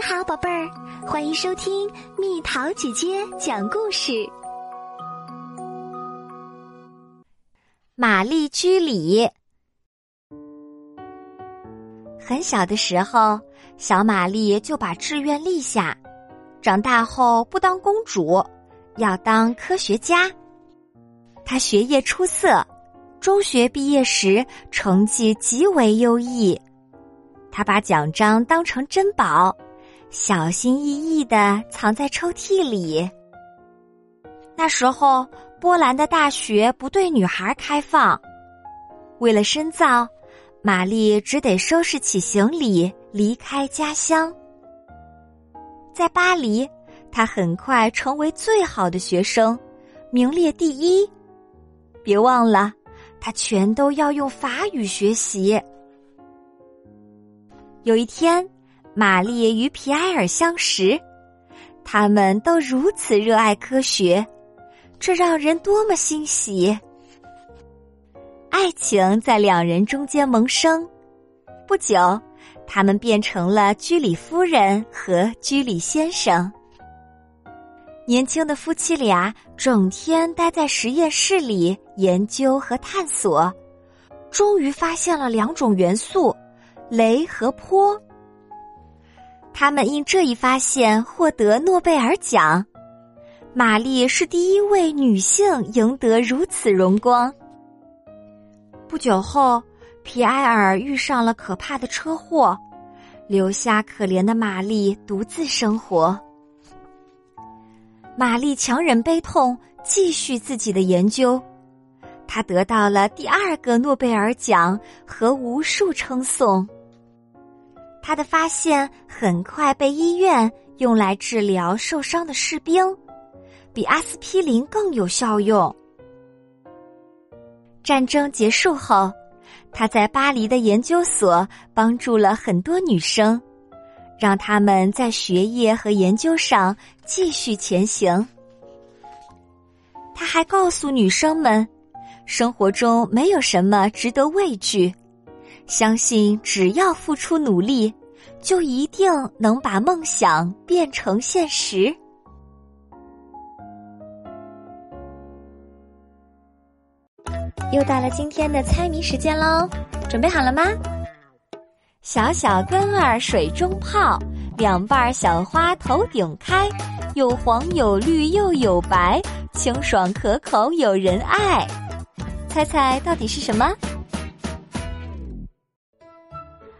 你好，宝贝儿，欢迎收听蜜桃姐姐讲故事。玛丽居里很小的时候，小玛丽就把志愿立下，长大后不当公主，要当科学家。她学业出色，中学毕业时成绩极为优异。她把奖章当成珍宝。小心翼翼的藏在抽屉里。那时候，波兰的大学不对女孩开放，为了深造，玛丽只得收拾起行李离开家乡。在巴黎，她很快成为最好的学生，名列第一。别忘了，她全都要用法语学习。有一天。玛丽与皮埃尔相识，他们都如此热爱科学，这让人多么欣喜！爱情在两人中间萌生，不久，他们变成了居里夫人和居里先生。年轻的夫妻俩整天待在实验室里研究和探索，终于发现了两种元素：镭和钋。他们因这一发现获得诺贝尔奖，玛丽是第一位女性赢得如此荣光。不久后，皮埃尔遇上了可怕的车祸，留下可怜的玛丽独自生活。玛丽强忍悲痛，继续自己的研究，她得到了第二个诺贝尔奖和无数称颂。他的发现很快被医院用来治疗受伤的士兵，比阿司匹林更有效用。战争结束后，他在巴黎的研究所帮助了很多女生，让他们在学业和研究上继续前行。他还告诉女生们，生活中没有什么值得畏惧。相信只要付出努力，就一定能把梦想变成现实。又到了今天的猜谜时间喽，准备好了吗？小小根儿水中泡，两瓣小花头顶开，有黄有绿又有白，清爽可口有人爱。猜猜到底是什么？